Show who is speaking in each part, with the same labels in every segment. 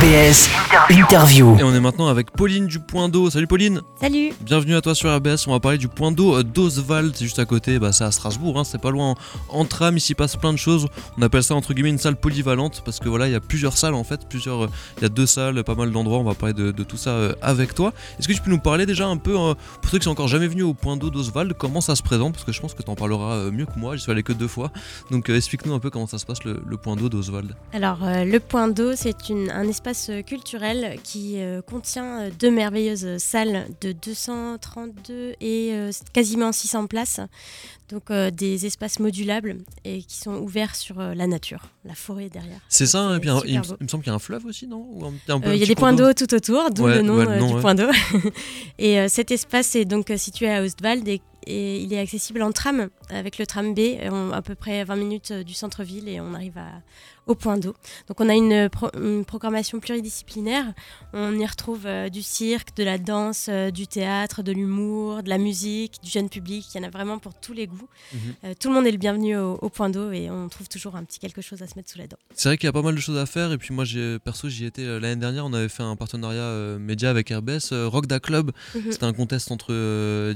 Speaker 1: RBS Interview.
Speaker 2: Et on est maintenant avec Pauline du Point d'eau. Salut Pauline
Speaker 3: Salut
Speaker 2: Bienvenue à toi sur RBS. On va parler du point d'eau euh, d'Oswald. C'est juste à côté, bah, c'est à Strasbourg, hein, c'est pas loin en, en tram. Ici passe plein de choses. On appelle ça entre guillemets une salle polyvalente parce que voilà, il y a plusieurs salles en fait. Plusieurs, euh, il y a deux salles, pas mal d'endroits. On va parler de, de tout ça euh, avec toi. Est-ce que tu peux nous parler déjà un peu, euh, pour ceux qui sont encore jamais venus au point d'eau d'Oswald, comment ça se présente? Parce que je pense que tu en parleras mieux que moi. J'y suis allé que deux fois. Donc euh, explique-nous un peu comment ça se passe le, le point d'eau d'Oswald.
Speaker 3: Alors, euh, le Point d'eau, c'est un espace euh, culturel qui euh, contient euh, deux merveilleuses salles de 232 et quasiment 600 places. Donc, des espaces modulables et qui sont ouverts sur la nature, la forêt derrière.
Speaker 2: C'est ça, et puis un- il, me- semble qu'il y a un fleuve aussi, non?
Speaker 3: Il y a des points d'eau tout autour, d'où
Speaker 2: Ouais,
Speaker 3: le nom,
Speaker 2: ouais, le nom,
Speaker 3: du
Speaker 2: ouais.
Speaker 3: point d'eau. et cet espace est donc situé à Ostwald et, et il est accessible en tram avec le tram B, on- à peu près 20 minutes du centre-ville et on arrive à- au point d'eau. Donc on a une, pro- une programmation pluridisciplinaire. On y retrouve euh, du cirque, de la danse, euh, du théâtre, de l'humour, de la musique, du jeune public. Il y en a vraiment pour tous les goûts.
Speaker 2: Mhm.
Speaker 3: Euh, tout le monde est le bienvenu au, au point d'eau et on trouve toujours un petit quelque chose à se mettre sous la dent.
Speaker 2: C'est vrai qu'il y a pas mal de choses à faire et puis moi perso j'y étais l'année dernière on avait fait un partenariat média avec RBS Rock Da Club
Speaker 3: Mhm.
Speaker 2: c'était un contest entre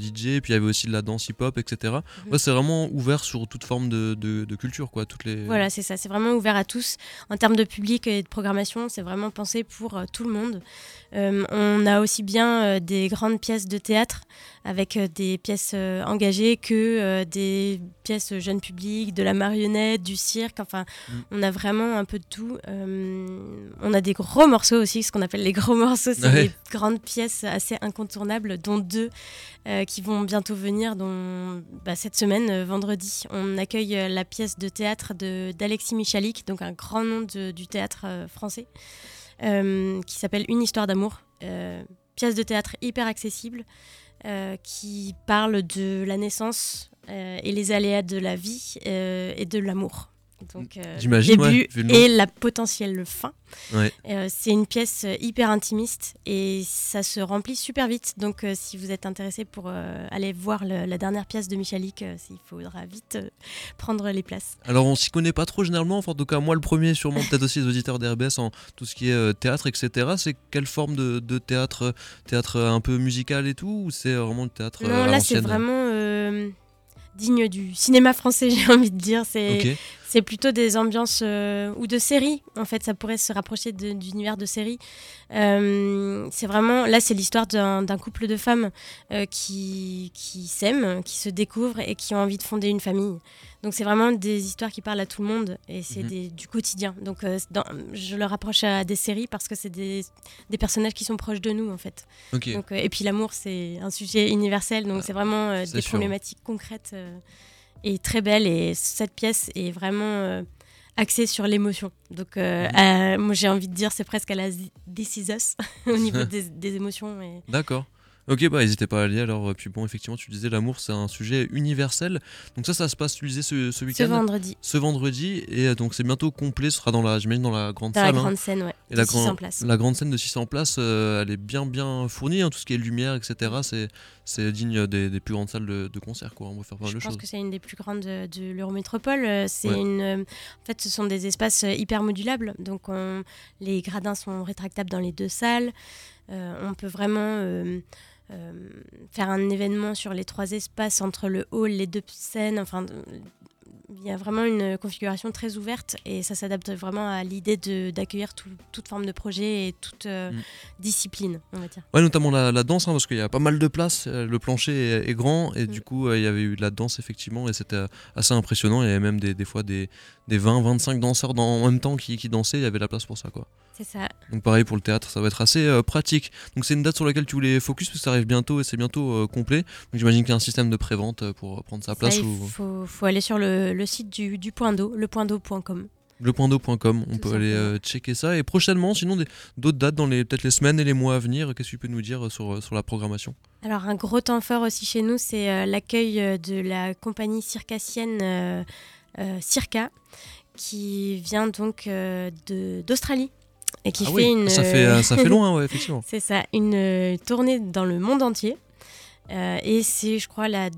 Speaker 2: DJ et puis il y avait aussi de la danse hip hop etc
Speaker 3: Mhm.
Speaker 2: ouais, c'est vraiment ouvert sur toute forme de, de, de culture quoi toutes les
Speaker 3: Voilà, c'est ça. C'est vraiment ouvert à tous. En termes de public et de programmation, c'est vraiment pensé pour euh, tout le monde. Euh, on a aussi bien euh, des grandes pièces de théâtre avec euh, des pièces euh, engagées que euh, des pièces jeunes publics, de la marionnette, du cirque. Enfin,
Speaker 2: Mm.
Speaker 3: on a vraiment un peu de tout. On a des gros morceaux aussi, ce qu'on appelle les gros morceaux. C'est
Speaker 2: Ouais.
Speaker 3: des grandes pièces assez incontournables, dont deux qui vont bientôt venir, dont bah, cette semaine, vendredi. On accueille la pièce de théâtre de- d'Alexis Michalik, donc un grand nom de- du théâtre français, euh, qui s'appelle Une histoire d'amour. Euh, pièce de théâtre hyper accessible, qui parle de la naissance euh, et les aléas de la vie euh, et de l'amour. Donc, euh,
Speaker 2: J'imagine, ouais,
Speaker 3: début
Speaker 2: le
Speaker 3: et la potentielle fin.
Speaker 2: Ouais.
Speaker 3: Euh, c'est une pièce euh, hyper intimiste et ça se remplit super vite. Donc, euh, si vous êtes intéressé pour euh, aller voir le- la dernière pièce de Michalik, euh, il faudra vite euh, prendre les places.
Speaker 2: alors on s'y connaît pas trop généralement enfin, en tout cas moi le premier sûrement peut-être aussi les auditeurs d'RBS en tout ce qui est euh, théâtre etc c'est quelle forme de, de théâtre euh, théâtre euh, un peu musical et tout ou c'est vraiment le théâtre euh,
Speaker 3: non, là, c'est vraiment euh, digne du cinéma français, j'ai envie de dire. C'est C'est plutôt des ambiances euh, ou de séries. En fait, ça pourrait se rapprocher de- d'univers de séries. Euh, c'est vraiment là, c'est l'histoire d'un couple de femmes euh, qui qui s'aiment, qui se découvrent et qui ont envie de fonder une famille. Donc c'est vraiment des histoires qui parlent à tout le monde et c'est
Speaker 2: Mhm.
Speaker 3: du quotidien. Donc dans- je le rapproche à des séries parce que c'est des, des personnages qui sont proches de nous en fait. Donc, et puis l'amour, c'est un sujet universel, donc
Speaker 2: Ah,
Speaker 3: c'est vraiment des
Speaker 2: sûr.
Speaker 3: problématiques concrètes et très belles. Et cette pièce est vraiment euh, axée sur l'émotion. Donc, euh, euh, moi, j'ai envie de dire, c'est presque à la This Is Us au niveau des, des émotions. Et...
Speaker 2: D'accord. Ok, bah n'hésitez pas à aller. Alors, euh, puis bon, effectivement, tu disais l'amour, c'est un sujet universel. Donc ça, ça se passe, tu disais ce, ce
Speaker 3: Ce
Speaker 2: week-end,
Speaker 3: vendredi,
Speaker 2: ce vendredi, et euh, donc c'est bientôt complet. Ce sera dans la, j'imagine, dans la grande
Speaker 3: dans la
Speaker 2: salle. hein.
Speaker 3: grande scène, ouais,
Speaker 2: Et
Speaker 3: de
Speaker 2: la,
Speaker 3: 600
Speaker 2: grand-
Speaker 3: places.
Speaker 2: la grande scène de 600 places, euh, elle est bien bien fournie, hein, tout ce qui est lumière, etc. C'est, c'est digne des, des plus grandes salles de, de concert, quoi. On va faire pas mal
Speaker 3: Je
Speaker 2: de
Speaker 3: pense
Speaker 2: choses.
Speaker 3: que c'est une des plus grandes de, de l'Eurométropole. Euh, C'est
Speaker 2: Ouais.
Speaker 3: une, euh, en fait, ce sont des espaces euh, hyper modulables. Donc, on- les gradins sont rétractables dans les deux salles. Euh, on peut vraiment euh, euh, faire un événement sur les trois espaces entre le hall, les deux scènes. Enfin, euh, il y a vraiment une configuration très ouverte et ça s'adapte vraiment à l'idée d'accueillir tout- toute forme de projet et toute euh,
Speaker 2: Mm.
Speaker 3: discipline, on va dire.
Speaker 2: Ouais, notamment la, la danse, hein, parce qu'il y a pas mal de place. euh, Le plancher est, est grand, et du
Speaker 3: Mm.
Speaker 2: coup, euh, il y avait eu de la danse, effectivement, et c'était assez impressionnant. Il y avait même des, des fois des, des 20-25 danseurs dans- en même temps qui, qui dansaient. Il y avait de la place pour ça, quoi.
Speaker 3: C'est ça.
Speaker 2: Donc pareil pour le théâtre, ça va être assez euh, pratique. Donc c'est une date sur laquelle tu voulais focus parce que ça arrive bientôt et c'est bientôt euh, complet. Donc j'imagine qu'il y a un système de prévente pour prendre sa place
Speaker 3: Ça, il
Speaker 2: ou
Speaker 3: faut, faut aller sur le, le site du, du point d'eau, lepointd'eau.com.
Speaker 2: lepointdeau.com. On
Speaker 3: Tout
Speaker 2: peut aller euh, checker ça. Et prochainement, sinon d'autres dates dans les peut-être les semaines et les mois à venir. Qu'est-ce que tu peux nous dire euh, sur, euh, sur la programmation?
Speaker 3: Alors un gros temps fort aussi chez nous, c'est euh, l'accueil de la compagnie circassienne euh, Circa, qui vient donc d'Australie et qui
Speaker 2: Ah
Speaker 3: fait
Speaker 2: oui,
Speaker 3: une...
Speaker 2: ça fait ça fait loin, ouais, effectivement.
Speaker 3: c'est ça, une tournée dans le monde entier. Et c'est, je crois, la...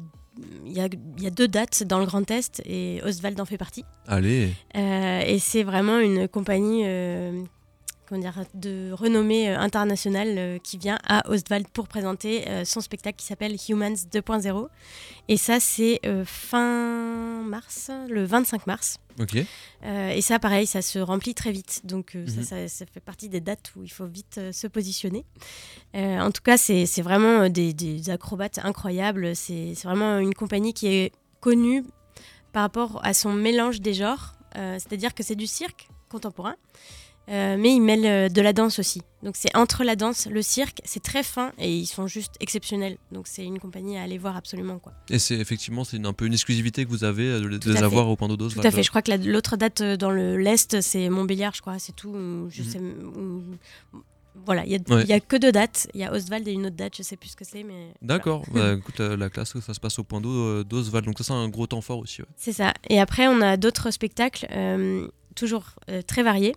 Speaker 3: il y a, y a deux dates dans le Grand Est et Oswald en fait partie.
Speaker 2: Allez.
Speaker 3: Euh, et c'est vraiment une compagnie euh, de renommée internationale qui vient à Ostwald pour présenter son spectacle qui s'appelle Humans 2.0. Et ça, c'est fin mars, le 25 mars.
Speaker 2: Ok.
Speaker 3: et ça, pareil, ça se remplit très vite. Donc,
Speaker 2: Mhm.
Speaker 3: ça, ça, fait partie des dates où il faut vite se positionner. en tout cas, c'est vraiment des, des, acrobates incroyables. C'est vraiment une compagnie qui est connue par rapport à son mélange des genres. C'est-à-dire que c'est du cirque contemporain. Euh, mais ils mêlent euh, de la danse aussi. Donc c'est entre la danse, le cirque, c'est très fin et ils sont juste exceptionnels. Donc c'est une compagnie à aller voir absolument quoi.
Speaker 2: Et c'est effectivement c'est un peu une exclusivité que vous avez euh, de, de les avoir au point d'eau
Speaker 3: Tout à fait. Je crois que l'autre date dans le l'est c'est Montbéliard, je crois, c'est tout. Je
Speaker 2: Mhm.
Speaker 3: sais, où- voilà, il n'y a,
Speaker 2: Ouais.
Speaker 3: a que deux dates. Il y a Oswald et une autre date, je sais plus ce que c'est, mais.
Speaker 2: D'accord. Bah, écoute, la, la classe, ça se passe au point d'eau d'Oswald. Donc ça, c'est un gros temps fort aussi. ouais.
Speaker 3: C'est ça. Et après, on a d'autres spectacles, euh, toujours euh, très variés.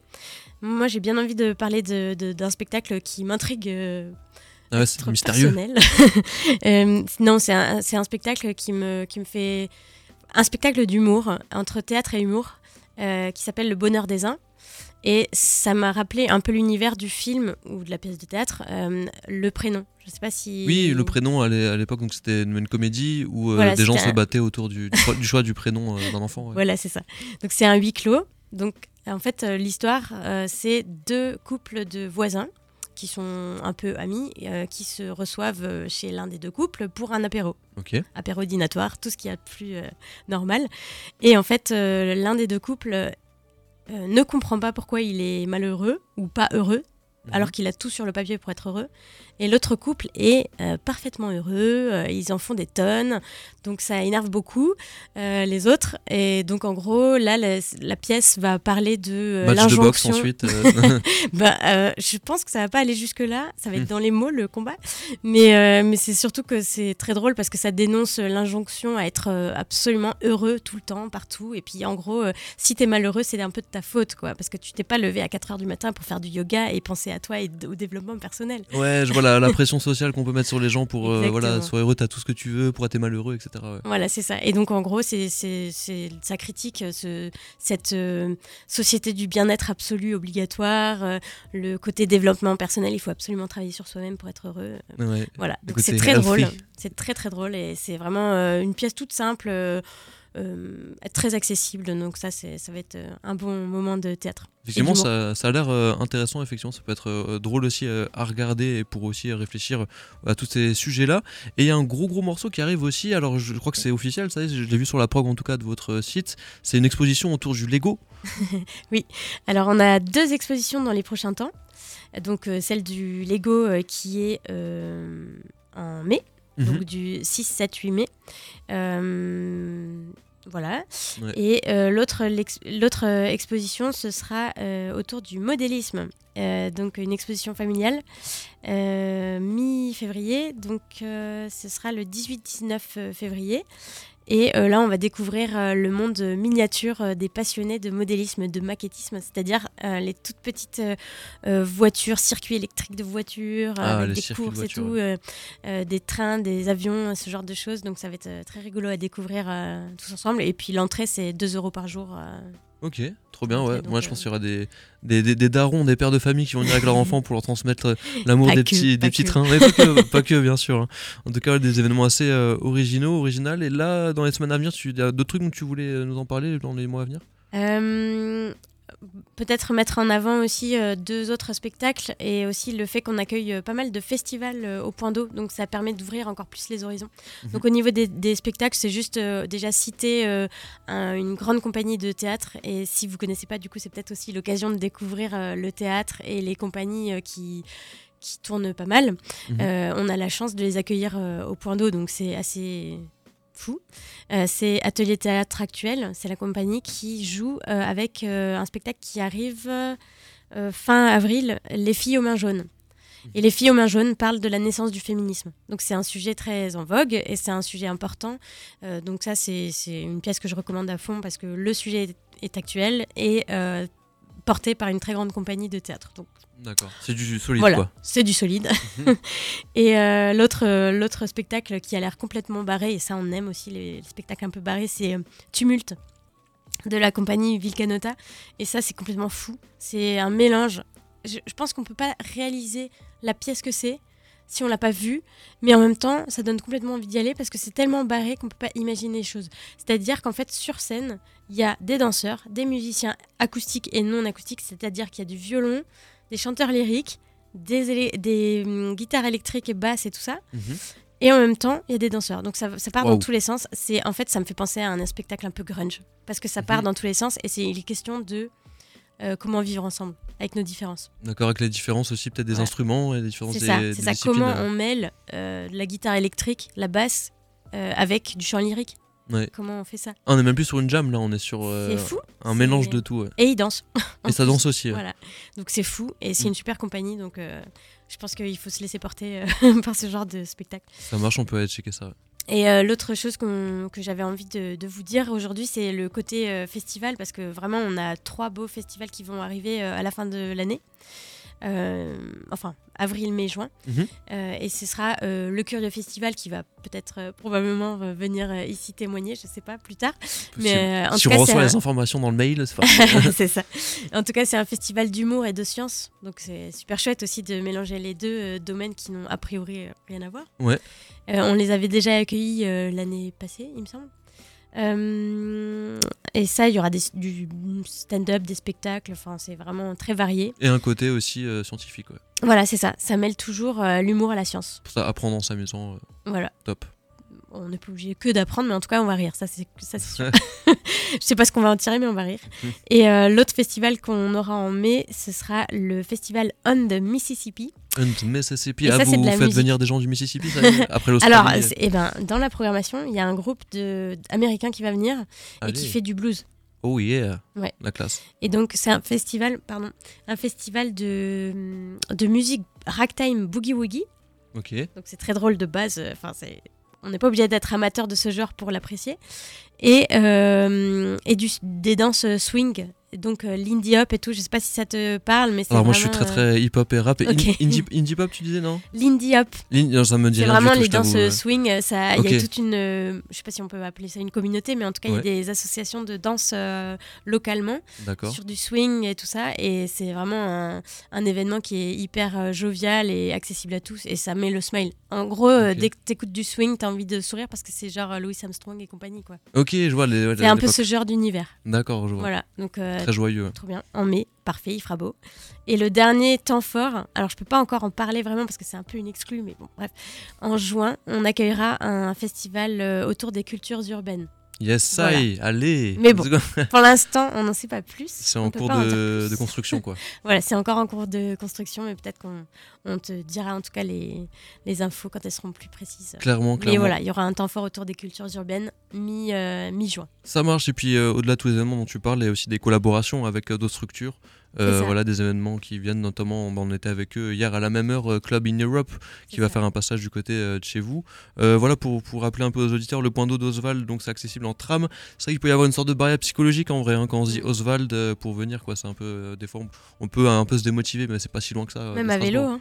Speaker 3: Moi, j'ai bien envie de parler de- de- d'un spectacle qui m'intrigue. euh,
Speaker 2: Ah ouais, c'est mystérieux.
Speaker 3: Euh, non, c'est un, un spectacle qui me, qui me fait. Un spectacle d'humour, entre théâtre et humour, euh, qui s'appelle Le Bonheur des uns. Et ça m'a rappelé un peu l'univers du film ou de la pièce de théâtre, euh, Le Prénom. Je sais pas si.
Speaker 2: Oui, le prénom à l'é- à l'époque, donc c'était une, comédie où
Speaker 3: Voilà,
Speaker 2: des gens se battaient autour du, du choix, du choix du prénom d'un enfant. ouais.
Speaker 3: Voilà, c'est ça. Donc c'est un huis clos. Donc en fait, euh, l'histoire, euh, c'est deux couples de voisins qui sont un peu amis, euh, qui se reçoivent chez l'un des deux couples pour un apéro.
Speaker 2: Ok.
Speaker 3: apéro dînatoire, tout ce qu'il y a de plus euh, normal. Et en fait, euh, l'un des deux couples ne comprend pas pourquoi il est malheureux ou pas heureux,
Speaker 2: Mhm.
Speaker 3: alors qu'il a tout sur le papier pour être heureux. Et l'autre couple est euh, parfaitement heureux, euh, ils en font des tonnes, donc ça énerve beaucoup euh, les autres. Et donc en gros, là, la, la pièce va parler de
Speaker 2: Match de boxe ensuite.
Speaker 3: Bah, je pense que ça va pas aller jusque là. Ça va être
Speaker 2: Mm.
Speaker 3: dans les mots le combat, mais mais c'est surtout que c'est très drôle parce que ça dénonce l'injonction à être absolument heureux tout le temps, partout. Et puis en gros, si t'es malheureux, c'est un peu de ta faute, quoi, parce que tu t'es pas levé à 4 heures du matin pour faire du yoga et penser à toi et au développement personnel.
Speaker 2: ouais, je vois la, la pression sociale qu'on peut mettre sur les gens pour euh, voilà, sois heureux, t'as tout ce que tu veux, pourquoi t'es malheureux, etc. ouais.
Speaker 3: Voilà, c'est ça. Et donc, en gros, c'est, c'est, c'est- ça critique euh, ce, cette euh, société du bien-être absolu, obligatoire, euh, le côté développement personnel. Il faut absolument travailler sur soi-même pour être heureux.
Speaker 2: Ouais.
Speaker 3: Voilà, donc c'est très
Speaker 2: healthy.
Speaker 3: drôle. C'est très très drôle et c'est vraiment une pièce toute simple, très accessible. Donc ça, ça va être euh, un bon moment de théâtre.
Speaker 2: Effectivement, ça, ça a l'air euh, intéressant. Effectivement, ça peut être euh, drôle aussi euh, à regarder et pour aussi euh, réfléchir à tous ces sujets-là. Et il y a un gros gros morceau qui arrive aussi. Alors, je crois que c'est officiel, ça. Je l'ai vu sur la prog en tout cas de votre euh, site. C'est une exposition autour du Lego.
Speaker 3: Alors, on a deux expositions dans les prochains temps. Donc, euh, celle du Lego euh, qui est euh, en mai,
Speaker 2: Mhm.
Speaker 3: donc du 6, 7, 8 mai. Euh, voilà.
Speaker 2: Ouais.
Speaker 3: Et euh, l'autre euh, exposition, ce sera euh, autour du modélisme. Donc une exposition familiale mi-février. Donc ce sera le 18-19 février. Et euh, là, on va découvrir euh, le monde miniature euh, des passionnés de modélisme, de maquettisme, c'est-à-dire les toutes petites voitures, circuits électriques de voitures,
Speaker 2: Ah,
Speaker 3: avec des
Speaker 2: de
Speaker 3: courses et tout, euh, des trains, des avions, ce genre de choses. Donc ça va être très rigolo à découvrir euh, tous ensemble. Et puis l'entrée, c'est 2 euros par jour. euh.
Speaker 2: Ok, trop bien. Ouais.
Speaker 3: donc,
Speaker 2: Moi, je
Speaker 3: euh,
Speaker 2: pense qu'il y aura des, des, des, des darons, des pères de famille qui vont venir avec leurs enfants pour leur transmettre euh, l'amour des
Speaker 3: que,
Speaker 2: petits, des petits
Speaker 3: que.
Speaker 2: trains. Mais pas que, pas que, bien sûr. hein. En tout cas, des événements assez euh, originaux, originaux. Et là, dans les semaines à venir, tu il y a d'autres trucs dont tu voulais euh, nous en parler dans les mois à venir?
Speaker 3: Euh, Peut-être mettre en avant aussi euh, deux autres spectacles et aussi le fait qu'on accueille euh, pas mal de festivals euh, au point d'eau. Donc ça permet d'ouvrir encore plus les horizons.
Speaker 2: Mhm.
Speaker 3: Donc au niveau des, des spectacles, c'est juste déjà citer un- une grande compagnie de théâtre. Et si vous connaissez pas, du coup, c'est peut-être aussi l'occasion de découvrir le théâtre et les compagnies qui qui tournent pas mal.
Speaker 2: Mhm.
Speaker 3: Euh, on a la chance de les accueillir euh, au point d'eau, donc c'est assez fou. Euh, c'est Atelier Théâtre Actuel, c'est la compagnie qui joue euh, avec euh, un spectacle qui arrive fin avril, Les filles aux mains jaunes. Et les filles aux mains jaunes parlent de la naissance du féminisme. Donc c'est un sujet très en vogue et c'est un sujet important. Donc ça c'est une pièce que je recommande à fond parce que le sujet est, actuel et porté par une très grande compagnie de théâtre. Donc
Speaker 2: D'accord. C'est du solide,
Speaker 3: voilà,
Speaker 2: quoi.
Speaker 3: c'est du solide.
Speaker 2: Mhm.
Speaker 3: et euh, l'autre, euh, l'autre spectacle qui a l'air complètement barré, et ça on aime aussi les, les spectacles un peu barrés, c'est euh, Tumulte de la compagnie Vilcanota. Et ça c'est complètement fou. C'est un mélange je, je pense qu'on peut pas réaliser la pièce que c'est si on l'a pas vue, mais en même temps, ça donne complètement envie d'y aller parce que c'est tellement barré qu'on peut pas imaginer les choses. C'est-à-dire qu'en fait, sur scène, il y a des danseurs, des musiciens acoustiques et non acoustiques, c'est-à-dire qu'il y a du violon, des chanteurs lyriques, des, hum, guitares électriques et basses et tout ça.
Speaker 2: Mhm.
Speaker 3: Et en même temps, il y a des danseurs. Donc ça, ça part dans tous les sens. C'est en fait, ça me fait penser à un spectacle un peu grunge parce que ça part
Speaker 2: Mhm.
Speaker 3: dans tous les sens et c'est il est question de euh, comment vivre ensemble avec nos différences.
Speaker 2: D'accord, avec les différences aussi, peut-être des
Speaker 3: Ouais.
Speaker 2: instruments et les différences des,
Speaker 3: ça,
Speaker 2: des
Speaker 3: c'est ça. Comment on mêle euh, la guitare électrique, la basse euh, avec du chant lyrique?
Speaker 2: Ouais.
Speaker 3: Comment on fait ça?
Speaker 2: Ah, on est même plus sur une jam là, on est sur euh,
Speaker 3: fou.
Speaker 2: un mélange de tout. ouais.
Speaker 3: Et ils dansent. En
Speaker 2: Et ça danse aussi. ouais.
Speaker 3: Voilà. Donc c'est fou et c'est
Speaker 2: Mm.
Speaker 3: une super compagnie. Donc euh, je pense qu'il faut se laisser porter euh, par ce genre de spectacle.
Speaker 2: Ça marche, on peut aller checker ça.
Speaker 3: Et euh, l'autre chose que j'avais envie de, de vous dire aujourd'hui, c'est le côté euh, festival, parce que vraiment, on a trois beaux festivals qui vont arriver euh, à la fin de l'année. Euh, enfin, avril, mai, juin.
Speaker 2: Mhm.
Speaker 3: Euh, et ce sera euh, le Curieux Festival qui va peut-être probablement venir ici témoigner, je sais pas, plus tard. Mais, en
Speaker 2: si
Speaker 3: tout
Speaker 2: on
Speaker 3: cas,
Speaker 2: reçoit les
Speaker 3: un-
Speaker 2: informations dans le mail, c'est
Speaker 3: ça. En tout cas, c'est un festival d'humour et de science. Donc, c'est super chouette aussi de mélanger les deux domaines qui n'ont a priori rien à voir.
Speaker 2: Ouais.
Speaker 3: Euh, on les avait déjà accueillis euh, l'année passée, il me semble. Euh, et ça, il y aura des- du stand-up, des spectacles. Enfin, c'est vraiment très varié.
Speaker 2: Et un côté aussi euh, scientifique. Ouais.
Speaker 3: Voilà, c'est ça. Ça mêle toujours euh, l'humour à la science.
Speaker 2: Pour ça, apprendre en s'amusant,
Speaker 3: Voilà.
Speaker 2: top.
Speaker 3: On n'est pas obligé que d'apprendre, mais en tout cas, on va rire. Ça, c'est sûr. Je sais pas ce qu'on va en tirer, mais on va rire. Et l'autre festival qu'on aura en mai, ce sera le festival On the Mississippi.
Speaker 2: And Mississippi.
Speaker 3: Et
Speaker 2: Ah,
Speaker 3: ça, c'est
Speaker 2: vous
Speaker 3: de la
Speaker 2: faites
Speaker 3: musique.
Speaker 2: venir des gens du Mississippi ça après l'Australie
Speaker 3: Alors, eh ben, dans la programmation, il y a un groupe de- américain qui va venir et qui fait du blues.
Speaker 2: Oh yeah,
Speaker 3: Ouais.
Speaker 2: la classe.
Speaker 3: Et donc, c'est un festival, pardon, un festival de, de musique ragtime boogie woogie.
Speaker 2: Ok.
Speaker 3: Donc, c'est très drôle de base. euh, Enfin, c'est. On n'est pas obligé d'être amateur de ce genre pour l'apprécier. Et, euh, et du, des danses swing, donc euh, l'indie hop et tout. Je sais pas si ça te parle, mais c'est
Speaker 2: Alors moi je suis très
Speaker 3: euh,
Speaker 2: très hip hop et rap. Et
Speaker 3: Ok.
Speaker 2: in- indie, indie pop tu disais non?
Speaker 3: L'indie hop,
Speaker 2: non, Ça me dit
Speaker 3: C'est
Speaker 2: rien
Speaker 3: vraiment
Speaker 2: du tout,
Speaker 3: les danses
Speaker 2: ouais.
Speaker 3: swing. euh, Ça, il y a toute une, euh, je sais pas si on peut appeler ça une communauté, mais en tout cas il y a des associations de danse euh, localement
Speaker 2: D'accord.
Speaker 3: sur du swing et tout ça, et c'est vraiment un, un événement qui est hyper euh, jovial et accessible à tous, et ça met le smile. En gros, euh, dès que t'écoutes du swing, t'as envie de sourire parce que c'est genre euh, Louis Armstrong et compagnie quoi.
Speaker 2: Ok, je vois les. ouais,
Speaker 3: C'est un peu ce genre d'univers.
Speaker 2: D'accord, je vois.
Speaker 3: Voilà, donc euh,
Speaker 2: Très joyeux.
Speaker 3: Trop bien. En mai, parfait, il fera beau. Et le dernier temps fort, alors je peux pas encore en parler vraiment parce que c'est un peu une exclue, mais bon, bref. En juin, on accueillera un festival euh, autour des cultures urbaines.
Speaker 2: Yes, ça
Speaker 3: Voilà.
Speaker 2: y est, allez.
Speaker 3: Mais bon. Pour l'instant, on n'en sait pas plus.
Speaker 2: C'est en cours de, construction quoi.
Speaker 3: Voilà, c'est encore en cours de construction, mais peut-être qu'on on te dira en tout cas les, les infos quand elles seront plus précises.
Speaker 2: Clairement,
Speaker 3: Mais
Speaker 2: clairement.
Speaker 3: voilà, il y aura un temps fort autour des cultures urbaines euh, mi-juin.
Speaker 2: Ça marche. Et puis euh, au-delà de tous les événements dont tu parles, il y a aussi des collaborations avec euh, d'autres structures. Euh, voilà des événements qui viennent notamment, on était avec eux hier à la même heure, euh, Club in Europe, qui va
Speaker 3: ça.
Speaker 2: faire un passage du côté euh, de chez vous. Euh, voilà pour, pour rappeler un peu aux auditeurs, le point d'eau d'Oswald, donc c'est accessible en tram. C'est vrai qu'il peut y avoir une sorte de barrière psychologique en vrai hein, quand on se dit
Speaker 3: Mm.
Speaker 2: Oswald pour venir quoi. C'est un peu des fois on, on peut un peu se démotiver, mais c'est pas si loin que ça.
Speaker 3: Même à vélo, hein.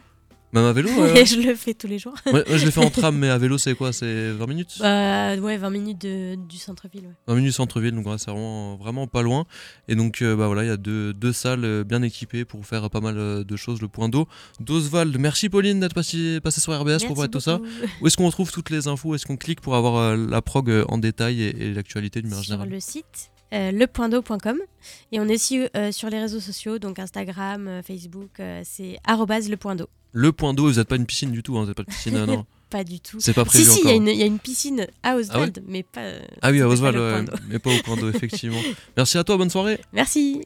Speaker 2: Même à vélo. ouais, ouais.
Speaker 3: je le fais tous les jours.
Speaker 2: Ouais, je l'ai fait en tram, mais à vélo c'est quoi C'est 20 minutes?
Speaker 3: Bah, ouais, 20 minutes de- du centre-ville. Ouais.
Speaker 2: 20 minutes centre-ville, donc c'est vraiment, vraiment pas loin. Et donc euh, bah voilà, il y a deux, deux salles euh, bien équipées pour faire pas mal euh, de choses. Le point d'eau d'Oswald. Merci Pauline d'être passée, passée sur RBS pour parler de tout ça. Où est-ce qu'on retrouve toutes les infos? Est-ce qu'on clique pour avoir euh, la prog euh, en détail et, et l'actualité de manière
Speaker 3: Sur le site euh, lepointdeau.com et on est aussi euh, sur les réseaux sociaux, donc Instagram, euh, Facebook, euh, c'est arrobase lepointdeau.
Speaker 2: Le point d'eau, vous n'êtes pas une piscine du tout, hein, vous n'êtes pas de piscine, euh, non.
Speaker 3: Pas du tout.
Speaker 2: C'est pas prévu
Speaker 3: Si, si, il y, a
Speaker 2: encore.
Speaker 3: une- il y a une piscine à Oswald, mais pas.
Speaker 2: Ah oui, à Oswald, ouais, mais pas au point d'eau, effectivement. Merci à toi, bonne soirée.
Speaker 3: Merci.